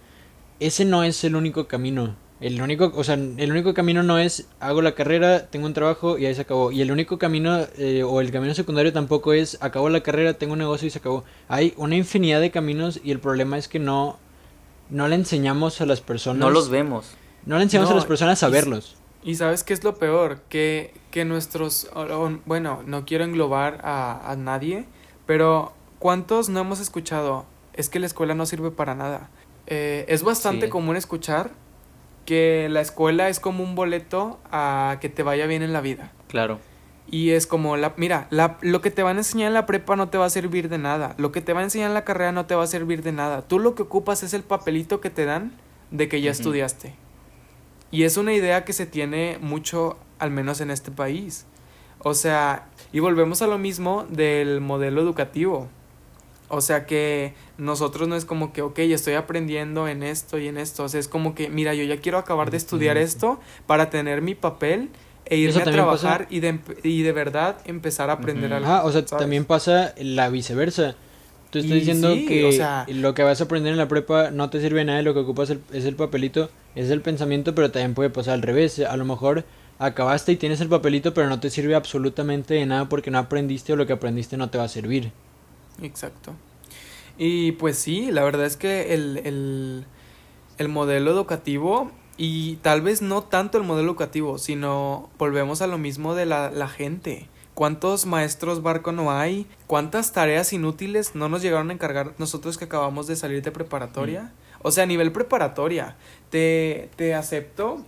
C: ese no es el único camino. El único, o sea, el único camino no es hago la carrera, tengo un trabajo y ahí se acabó. Y el único camino, eh, o el camino secundario tampoco es acabo la carrera, tengo un negocio y se acabó. Hay una infinidad de caminos y el problema es que no, no le enseñamos a las personas.
A: No los vemos.
C: No le enseñamos
B: No,
C: a las personas a
B: y-
C: verlos.
B: Y sabes qué es lo peor, que, que nuestros, bueno, no quiero englobar a, a nadie, pero ¿cuántos no hemos escuchado? Es que la escuela no sirve para nada. Eh, es bastante
A: Sí.
B: común escuchar que la escuela es como un boleto a que te vaya bien en la vida.
A: Claro.
B: Y es como, la, mira, la, lo que te van a enseñar en la prepa no te va a servir de nada. Lo que te va a enseñar en la carrera no te va a servir de nada. Tú lo que ocupas es el papelito que te dan de que ya estudiaste. Y es una idea que se tiene mucho, al menos en este país. O sea, y volvemos a lo mismo del modelo educativo. O sea que nosotros no es como que, ok, estoy aprendiendo en esto y en esto. O sea, es como que, mira, yo ya quiero acabar de estudiar esto para tener mi papel e irme a
C: pasa-
B: trabajar y de, y de verdad empezar a aprender algo.
C: Ajá, o sea,
B: ¿sabes?
C: también pasa la viceversa. Tú estás
B: Y
C: diciendo
B: sí,
C: que
B: o sea-
C: lo que vas a aprender en la prepa no te sirve nada, lo que ocupas el- es el papelito, es el pensamiento, pero también puede pasar al revés. A lo mejor acabaste y tienes el papelito, pero no te sirve absolutamente de nada porque no aprendiste o lo que aprendiste no te va a servir.
B: Exacto. Y pues sí, la verdad es que el, el, el modelo educativo, y tal vez no tanto el modelo educativo, sino volvemos a lo mismo de la, la gente. ¿Cuántos maestros barco no hay? ¿Cuántas tareas inútiles no nos llegaron a encargar nosotros que acabamos de salir de preparatoria? O sea, a nivel preparatoria, te, te acepto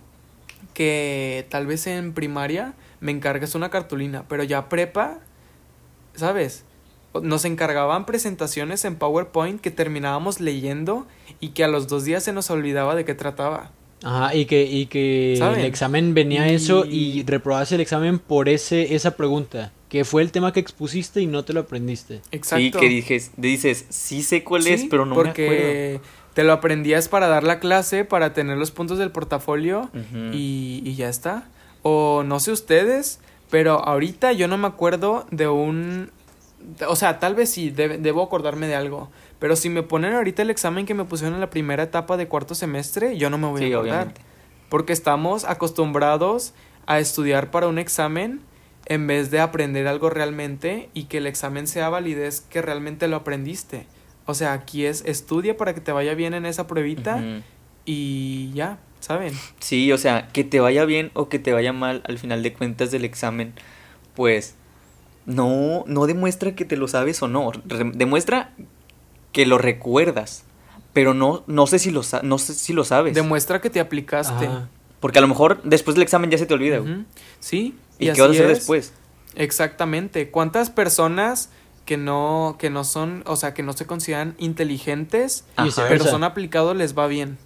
B: que tal vez en primaria me encargues una cartulina, pero ya prepa, ¿sabes? Nos encargaban presentaciones en PowerPoint que terminábamos leyendo y que a los dos días se nos olvidaba de qué trataba.
C: Ajá, y que, y que
B: ¿Saben?
C: el examen venía
B: Y-
C: eso y reprobabas el examen por ese, esa pregunta, que fue el tema que expusiste y no te lo aprendiste.
B: Exacto.
A: Sí, que dijes, dices, sí sé cuál es,
B: Sí,
A: pero no me acuerdo.
B: Te lo aprendías para dar la clase, para tener los puntos del portafolio y, y ya está. O no sé ustedes, pero ahorita yo no me acuerdo de un... O sea, tal vez sí, debo acordarme de algo. Pero si me ponen ahorita el examen que me pusieron en la primera etapa de cuarto semestre, yo no me voy
A: Sí,
B: a acordar.
A: obviamente.
B: Porque estamos acostumbrados a estudiar para un examen en vez de aprender algo realmente y que el examen sea validez que realmente lo aprendiste. O sea, aquí es estudia para que te vaya bien en esa pruebita y ya, ¿saben?
A: Sí, o sea, que te vaya bien o que te vaya mal al final de cuentas del examen, pues no, no demuestra que te lo sabes o no. Re- demuestra que lo recuerdas, pero no, no sé si lo, sa- no sé si lo sabes.
B: Demuestra que te aplicaste.
A: Porque a lo mejor después del examen ya se te olvida.
B: Sí,
A: ¿Y,
B: y,
A: qué vas a hacer
B: es.
A: después?
B: Exactamente. ¿Cuántas personas que no, que no son, o sea, que no se consideran inteligentes,
A: Ajá.
B: pero son aplicados les va bien?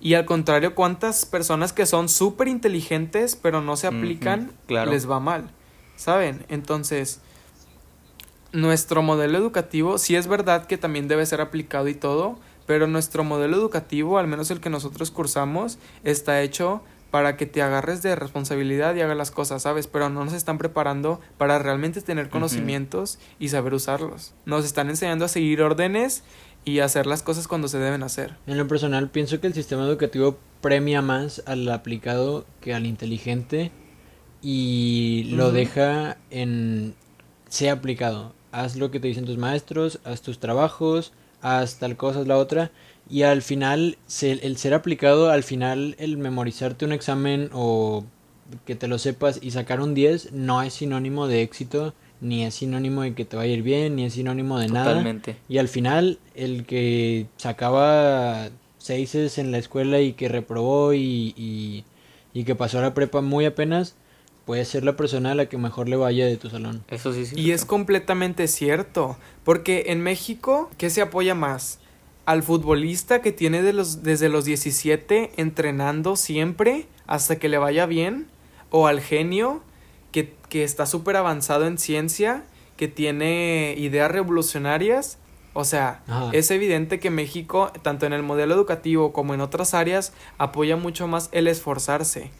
B: Y al contrario, ¿cuántas personas que son súper inteligentes, pero no se aplican,
A: claro.
B: les va mal? ¿Saben? Entonces, nuestro modelo educativo, sí es verdad que también debe ser aplicado y todo, pero nuestro modelo educativo, al menos el que nosotros cursamos, está hecho para que te agarres de responsabilidad y hagas las cosas, ¿sabes? Pero no nos están preparando para realmente tener conocimientos y saber usarlos. Nos están enseñando a seguir órdenes y hacer las cosas cuando se deben hacer.
C: En lo personal pienso que el sistema educativo premia más al aplicado que al inteligente y lo deja en sea aplicado. Haz lo que te dicen tus maestros, haz tus trabajos, haz tal cosa, haz la otra. Y al final, se- el ser aplicado, al final, el memorizarte un examen o que te lo sepas y sacar un 10 no es sinónimo de éxito, ni es sinónimo de que te va a ir bien, ni es sinónimo de nada.
A: Totalmente.
C: Y al final, el que sacaba seises en la escuela y que reprobó y, y, y que pasó a la prepa muy apenas, puede ser la persona a la que mejor le vaya de tu salón.
A: Eso sí, sí.
B: Y es completamente cierto, porque en México, ¿qué se apoya más? Al futbolista que tiene de los, desde los 17 entrenando siempre hasta que le vaya bien, o al genio que, que está súper avanzado en ciencia, que tiene ideas revolucionarias. O sea,
C: Ajá.
B: es evidente que México, tanto en el modelo educativo como en otras áreas, apoya mucho más el esforzarse.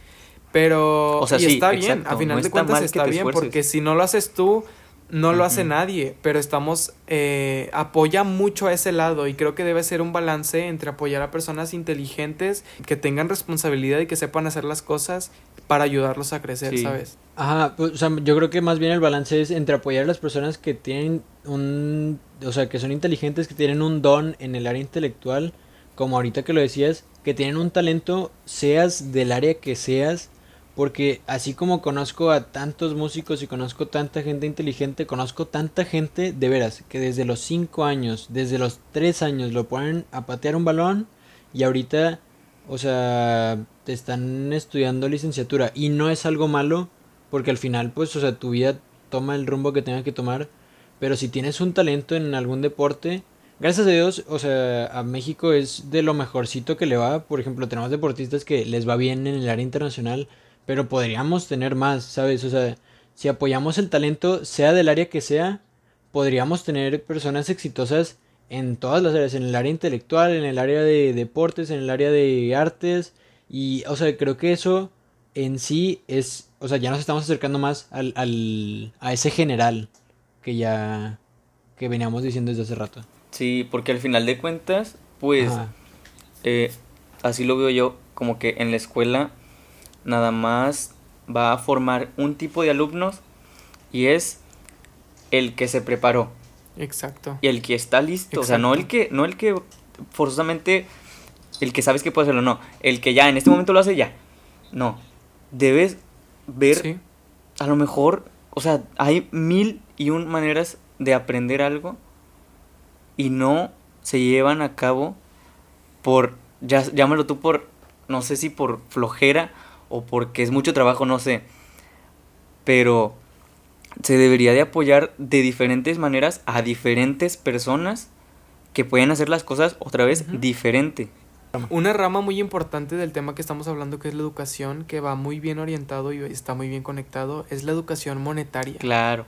B: Pero
A: O sea,
B: y
A: sí,
B: está bien,
A: exacto,
B: a final
A: no
B: de cuentas está bien, porque si no lo haces tú, no lo hace nadie, pero estamos, eh, apoya mucho a ese lado y creo que debe ser un balance entre apoyar a personas inteligentes que tengan responsabilidad y que sepan hacer las cosas para ayudarlos a crecer,
A: Sí.
B: ¿sabes?
C: Ajá, pues, o sea, yo creo que más bien el balance es entre apoyar a las personas que tienen un, o sea, que son inteligentes, que tienen un don en el área intelectual, como ahorita que lo decías, que tienen un talento, seas del área que seas, porque así como conozco a tantos músicos y conozco tanta gente inteligente, conozco tanta gente, de veras, que desde los 5 años, desde los 3 años lo ponen a patear un balón y ahorita, o sea, te están estudiando licenciatura. Y no es algo malo porque al final, pues, o sea, tu vida toma el rumbo que tenga que tomar, pero si tienes un talento en algún deporte, gracias a Dios, o sea, a México es de lo mejorcito que le va, por ejemplo, tenemos deportistas que les va bien en el área internacional, pero podríamos tener más, ¿sabes? O sea, si apoyamos el talento, sea del área que sea, podríamos tener personas exitosas en todas las áreas, en el área intelectual, en el área de deportes, en el área de artes, y, o sea, creo que eso en sí es, o sea, ya nos estamos acercando más al, al, a ese general que ya, que veníamos diciendo desde hace rato.
A: Sí, porque al final de cuentas, pues, eh, así lo veo yo, como que en la escuela nada más va a formar un tipo de alumnos y es el que se preparó
B: Exacto.
A: y el que está listo, o sea, no el que no el que forzosamente el que sabes que puede hacerlo, no, el que ya en este momento lo hace ya. No. Debes ver
B: Sí.
A: a lo mejor, o sea, hay mil y un maneras de aprender algo y no se llevan a cabo por, ya, llámalo tú por, no sé si por flojera o porque es mucho trabajo, no sé. Pero se debería de apoyar de diferentes maneras a diferentes personas que pueden hacer las cosas otra vez
B: Ujú.
A: diferente.
B: Una rama muy importante del tema que estamos hablando, que es la educación, que va muy bien orientado y está muy bien conectado, es la educación monetaria.
A: Claro.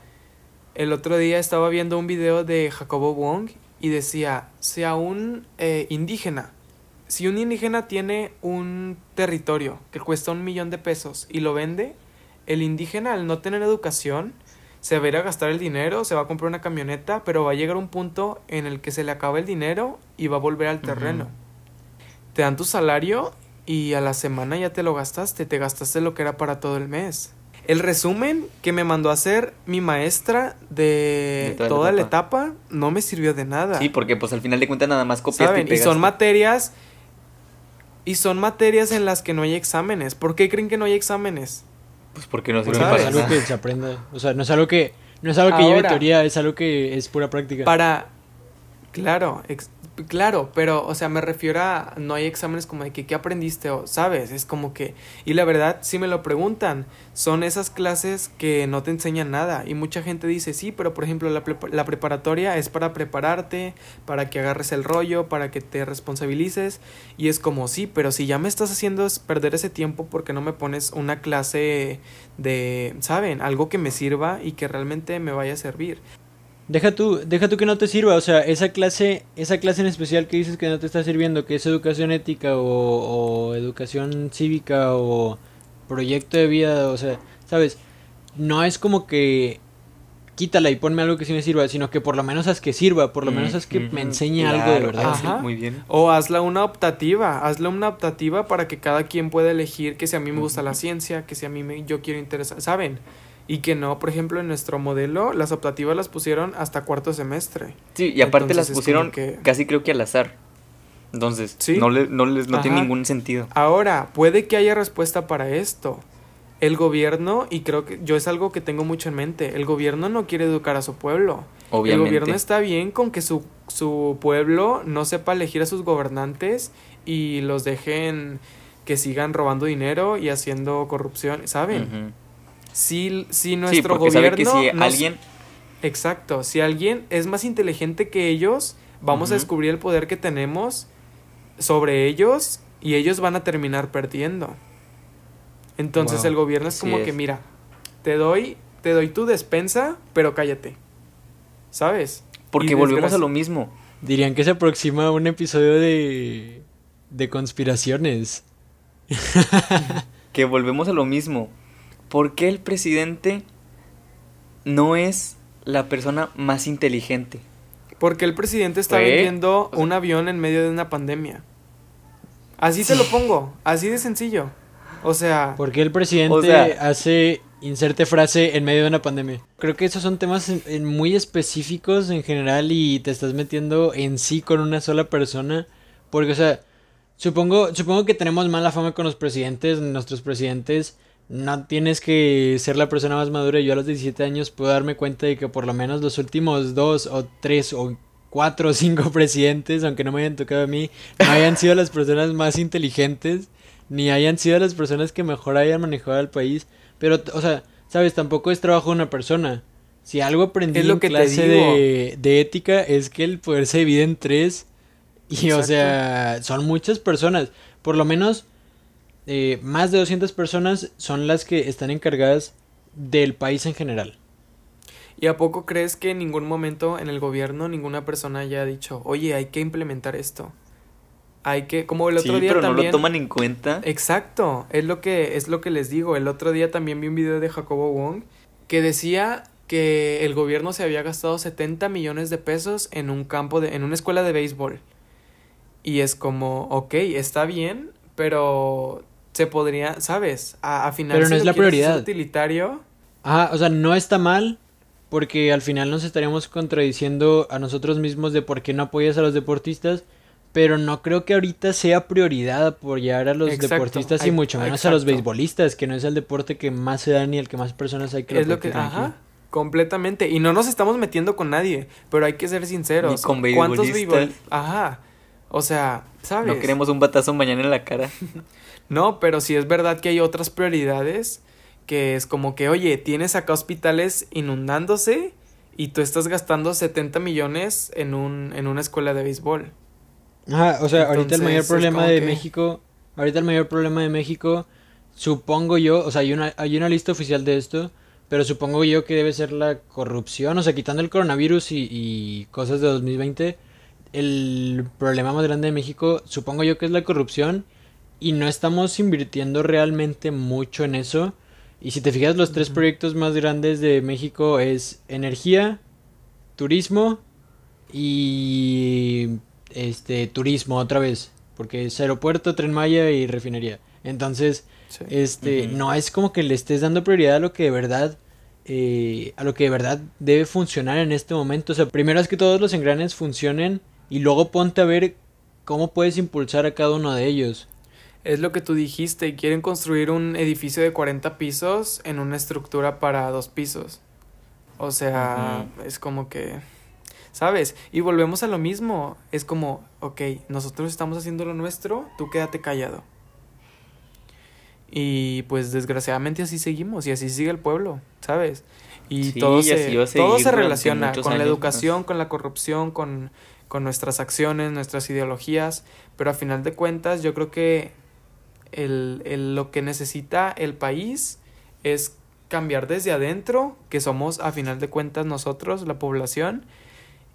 B: El otro día estaba viendo un video de Jacobo Wong y decía, si a un eh, indígena, si un indígena tiene un territorio que cuesta un millón de pesos y lo vende, el indígena al no tener educación se va a ir a gastar el dinero, se va a comprar una camioneta, pero va a llegar un punto en el que se le acaba el dinero y va a volver al terreno. Te dan tu salario y a la semana ya te lo gastaste, te gastaste lo que era para todo el mes. El resumen que me mandó a hacer mi maestra de,
A: De
B: toda, la etapa no me sirvió de nada.
A: Sí, porque pues al final de cuentas nada más copiaste
B: ¿Saben?
A: y
B: Y son materias y son materias en las que no hay exámenes. ¿Por qué creen que no hay exámenes?
A: Pues porque no sirven
C: no es
A: para
C: algo que se aprenda, o sea, no es algo que, no es algo que lleve teoría, es algo que es pura práctica.
B: Para claro, ex- claro, pero o sea, me refiero a no hay exámenes como de que qué aprendiste o sabes, es como que y la verdad si me lo preguntan, son esas clases que no te enseñan nada y mucha gente dice, "Sí, pero por ejemplo la, la preparatoria es para prepararte, para que agarres el rollo, para que te responsabilices." Y es como, "Sí, pero si ya me estás haciendo perder ese tiempo porque no me pones una clase de, ¿saben? Algo que me sirva y que realmente me vaya a servir."
C: Deja tú, deja tú que no te sirva, o sea, esa clase, esa clase en especial que dices que no te está sirviendo, que es educación ética o, o educación cívica o proyecto de vida, o sea, sabes, no es como que quítala y ponme algo que sí me sirva, sino que por lo menos haz que sirva, por lo menos haz que
A: Mm,
C: me
A: ujú,
C: enseñe algo de verdad.
B: Ajá.
A: muy bien.
B: O hazla una optativa, hazla una optativa para que cada quien pueda elegir que si a mí me gusta la ciencia, que si a mí me, yo quiero interesar, ¿saben? Y que no, por ejemplo, en nuestro modelo, las optativas las pusieron hasta cuarto semestre.
A: Sí, y aparte
B: Entonces
A: las pusieron
B: que-
A: casi creo que al azar. Entonces,
B: Sí.
A: no, le, no, les, no tiene ningún sentido.
B: Ahora, puede que haya respuesta para esto. El gobierno, y creo que yo es algo que tengo mucho en mente, el gobierno no quiere educar a su pueblo. El
A: Obviamente.
B: gobierno está bien con que su, su pueblo no sepa elegir a sus gobernantes y los dejen que sigan robando dinero y haciendo corrupción, ¿saben? Si, si nuestro
A: sabe que
B: gobierno...
A: si
B: nos-
A: alguien...
B: Exacto, si alguien es más inteligente que ellos, vamos a descubrir el poder que tenemos sobre ellos y ellos van a terminar perdiendo. Entonces
C: Wow,
B: el gobierno es como que, mira, te doy, te doy tu despensa, pero cállate. ¿Sabes?
A: Porque
B: Y
A: volvemos a lo mismo.
C: Dirían que se aproxima un episodio de, de conspiraciones.
A: que volvemos a lo mismo. ¿Por qué el presidente no es la persona más inteligente?
B: Porque el presidente está
A: Fue,
B: vendiendo
A: o sea-
B: un avión en medio de una pandemia. Así te lo pongo, así de sencillo. O sea,
C: Porque el presidente
A: O sea-
C: hace inserte frase en medio de una pandemia. Creo que esos son temas en- en muy específicos en general y te estás metiendo en sí con una sola persona. Porque, o sea, supongo, supongo que tenemos mala fama con los presidentes, nuestros presidentes. No tienes que ser la persona más madura. Yo a los 17 años puedo darme cuenta de que por lo menos los últimos dos o tres o cuatro o cinco *laughs* presidentes, aunque no me hayan tocado a mí, no hayan sido las personas más inteligentes ni hayan sido las personas que mejor hayan manejado al país. Pero, o sea, sabes, tampoco es trabajo de una persona. Si algo aprendí
B: Es lo
C: en
B: que
C: clase de, de ética es que el poder se divide en tres. Y, o sea, son muchas personas. Por lo menos, eh, más de 200 personas son las que están encargadas del país en general.
B: ¿y a poco crees que en ningún momento en el gobierno ninguna persona haya dicho, oye, hay que implementar esto? Hay que, como el otro
A: sí,
B: día
A: pero no lo toman en cuenta.
B: Exacto, es lo que es lo que les digo. El otro día también vi un video de Jacobo Wong que decía que el gobierno se había gastado 70 millones de pesos en un campo de en una escuela de béisbol. Y es como, ok, está bien, pero se podría, ¿sabes? A, a final
C: Pero no
B: si
C: es la prioridad.
B: utilitario,
C: Ajá, o sea, no está mal porque al final nos estaríamos contradiciendo a nosotros mismos de por qué no apoyas a los deportistas, pero no creo que ahorita sea prioridad apoyar a los
B: Exacto,
C: deportistas y mucho menos a los beisbolistas, que no es el deporte que más se da ni el que más personas hay que
B: es lo que,
C: aquí.
B: ajá, completamente. Y no nos estamos metiendo con nadie, pero hay que ser sinceros.
A: Ni con
B: ¿Cuántos
A: beisbolistas.
B: Ajá. O sea, ¿sabes?
A: No queremos un batazo mañana en la cara. *laughs*
B: No, pero sí es verdad que hay otras prioridades que es como que, oye, tienes acá hospitales inundándose y tú estás gastando 70 millones en un en una escuela de béisbol.
C: Ajá, o sea, ahorita el mayor problema de
B: que-
C: México, ahorita el mayor problema de México, supongo yo, o sea, hay una, hay una lista oficial de esto, pero supongo yo que debe ser la corrupción, o sea, quitando el coronavirus y, y cosas de 2020, el problema más grande de México, supongo yo que es la corrupción, y no estamos invirtiendo realmente mucho en eso. Y si te fijas, los tres proyectos más grandes de México es energía, turismo y este turismo otra vez, porque es aeropuerto, tren Maya y refinería. Entonces,
B: Sí.
C: este, no es como que le estés dando prioridad a lo que de verdad, eh, a lo que de verdad debe funcionar en este momento. O sea, primero es que todos los engranes funcionen y luego ponte a ver cómo puedes impulsar a cada uno de ellos.
B: Es lo que tú dijiste, quieren construir un edificio de 40 pisos en una estructura para dos pisos. O sea, es como que, ¿sabes? Y volvemos a lo mismo, es como, ok, nosotros estamos haciendo lo nuestro, tú quédate callado. Y pues desgraciadamente así seguimos y así sigue el pueblo, ¿sabes? Y
A: Sí,
B: todo,
A: y
B: se, todo se relaciona con la educación, con la corrupción, con, con nuestras acciones, nuestras ideologías, pero a final de cuentas yo creo que el, el- lo que necesita el país es cambiar desde adentro, que somos a final de cuentas nosotros, la población,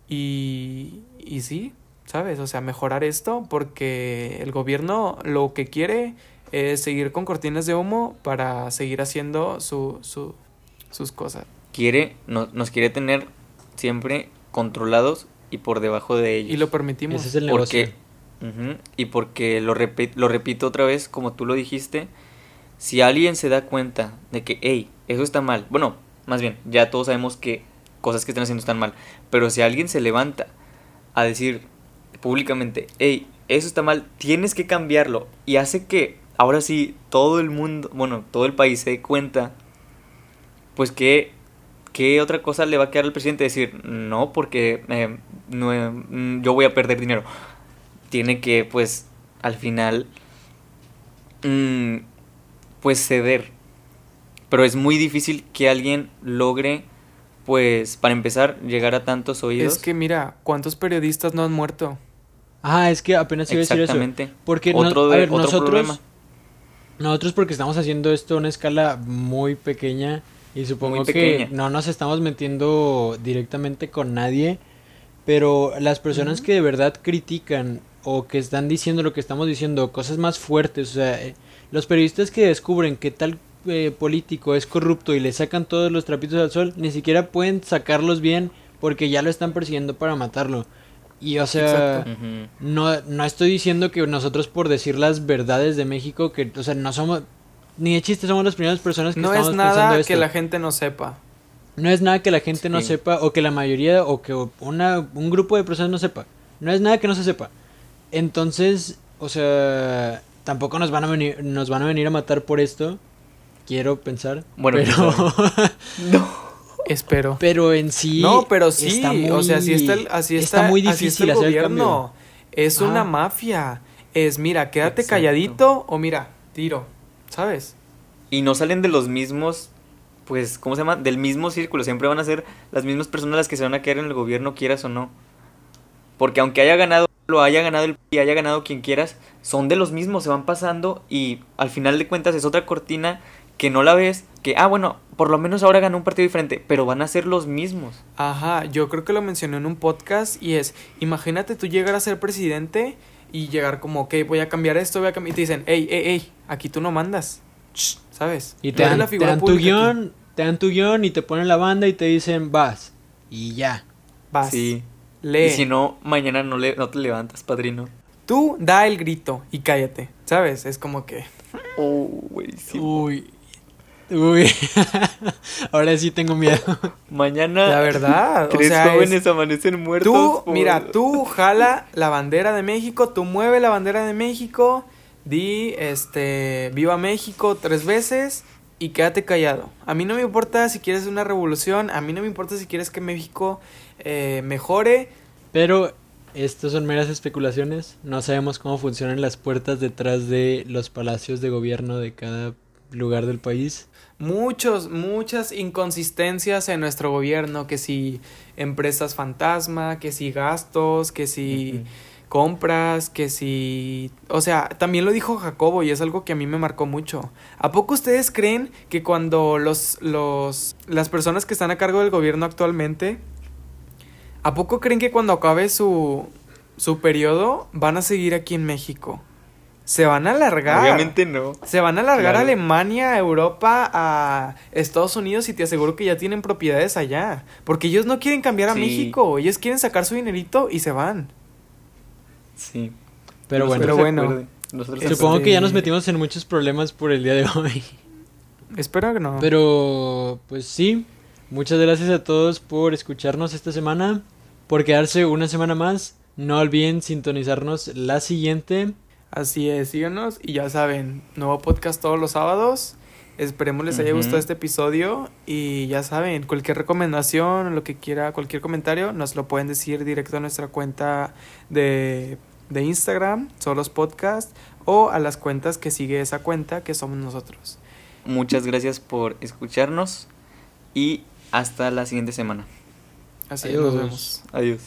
B: y, y sí, ¿sabes? O sea, mejorar esto porque el gobierno lo que quiere es seguir con cortinas de humo para seguir haciendo su, su, sus cosas.
A: Quiere, no- nos quiere tener siempre controlados y por debajo de ellos.
B: Y lo permitimos.
C: Ese es el negocio.
A: Porque, y porque lo, lo repito otra vez, como tú lo dijiste, si alguien se da cuenta de que, hey, eso está mal, bueno, más bien, ya todos sabemos que cosas que están haciendo están mal, pero si alguien se levanta a decir públicamente, hey, eso está mal, tienes que cambiarlo, y hace que ahora sí todo el mundo, bueno, todo el país se dé cuenta, pues que ¿qué otra cosa le va a quedar al presidente? Decir, no, porque eh, no, mm, yo voy a perder dinero. Tiene que, pues, al final, mm, pues, ceder. Pero es muy difícil que alguien logre, pues, para empezar, llegar a tantos oídos.
B: Es que mira, ¿cuántos periodistas no han muerto?
C: Ah, es que apenas iba a decir eso.
A: Exactamente.
C: Porque no- a ver,
A: otro
C: nosotros,
A: problema.
C: nosotros porque estamos haciendo esto a una escala muy pequeña y supongo
A: Muy
C: que
A: pequeña.
C: no nos estamos metiendo directamente con nadie, pero las personas que de verdad critican o que están diciendo lo que estamos diciendo, cosas más fuertes, o sea, eh, los periodistas que descubren que tal eh, político es corrupto y le sacan todos los trapitos al sol, ni siquiera pueden sacarlos bien porque ya lo están persiguiendo para matarlo. Y o sea, no, no estoy diciendo que nosotros por decir las verdades de México, que, o sea, no somos, ni de chiste somos las primeras personas que
B: No
C: estamos
B: es
C: pensando
B: nada
C: esto.
B: que la gente no sepa.
C: No es nada que la gente no sepa o que la mayoría o que una, un grupo de personas no sepa. No es nada que no se sepa. Entonces, o sea, tampoco nos van a venir, nos van a venir a matar por esto. Quiero pensar.
A: Bueno,
C: pero, *laughs*
A: No.
B: Espero.
C: pero en sí.
B: no, pero sí,
C: está
B: o sea, así
C: muy-
B: está el, así está,
C: está muy
B: así está
C: difícil
B: el
C: hacer el
B: gobierno. Es una mafia. Es, mira, quédate
A: Exacto.
B: calladito o mira, tiro, ¿sabes?
A: Y no salen de los mismos, pues, ¿cómo se llama? Del mismo círculo. Siempre van a ser las mismas personas las que se van a quedar en el gobierno, quieras o no. Porque aunque haya ganado, lo haya ganado el y haya ganado quien quieras, son de los mismos, se van pasando y al final de cuentas es otra cortina que no la ves, que, ah, bueno, por lo menos ahora ganó un partido diferente, pero van a ser los mismos.
B: Ajá, yo creo que lo mencioné en un podcast y es, imagínate tú llegar a ser presidente y llegar como, ok, voy a cambiar esto, voy a cambiar, y te dicen, hey, hey, hey, aquí tú no mandas, Shh, ¿sabes?
C: Y te dan,
B: la
C: te
B: figura
C: dan tu
B: aquí.
C: guion, te dan tu guion y te ponen la banda y te dicen vas. Y ya.
B: Vas,
A: Sí.
B: Lee.
A: Y si no, mañana no, le, no te levantas, padrino.
B: Tú da el grito y cállate, ¿sabes? Es como que...
A: Oh, sí.
C: Uy. Uy. *laughs* Ahora sí tengo miedo.
A: Mañana
B: La verdad, o
A: tres
B: sea, es-
A: jóvenes amanecen muertos.
B: Tú,
A: por-
B: mira, tú jala la bandera de México, tú mueve la bandera de México, di, este, viva México tres veces y quédate callado. A mí no me importa si quieres una revolución, a mí no me importa si quieres que México eh, mejore.
C: Pero estas son meras especulaciones. No sabemos cómo funcionan las puertas detrás de los palacios de gobierno de cada lugar del país.
B: Muchos, muchas inconsistencias en nuestro gobierno, que si empresas fantasma, que si gastos, que si compras, que si... O sea, también lo dijo Jacobo y es algo que a mí me marcó mucho. ¿A poco ustedes creen que cuando los, los, las personas que están a cargo del gobierno actualmente, ¿a poco creen que cuando acabe su, su periodo van a seguir aquí en México? Se van a alargar.
A: Obviamente no.
B: Se van a alargar a. Alemania, a Europa, a Estados Unidos y te aseguro que ya tienen propiedades allá. Porque ellos no quieren cambiar a
A: Sí.
B: México, ellos quieren sacar su dinerito y se van.
A: Sí.
C: Pero bueno,
B: Pero bueno.
A: se
C: supongo
B: este-
C: que ya nos metimos en muchos problemas por el día de hoy.
B: Espero que no.
C: Pero, pues sí. Muchas gracias a todos por escucharnos esta semana, por quedarse una semana más. No olviden sintonizarnos la siguiente.
B: Así es, síganos y ya saben, nuevo podcast todos los sábados. Esperemos les haya gustado este episodio y ya saben, cualquier recomendación, lo que quiera, cualquier comentario, nos lo pueden decir directo a nuestra cuenta de, de Instagram, Solos Podcast, o a las cuentas que sigue esa cuenta, que somos nosotros.
A: Muchas gracias por escucharnos y hasta la siguiente semana.
B: Así
C: Adiós.
B: nos vemos.
A: Adiós.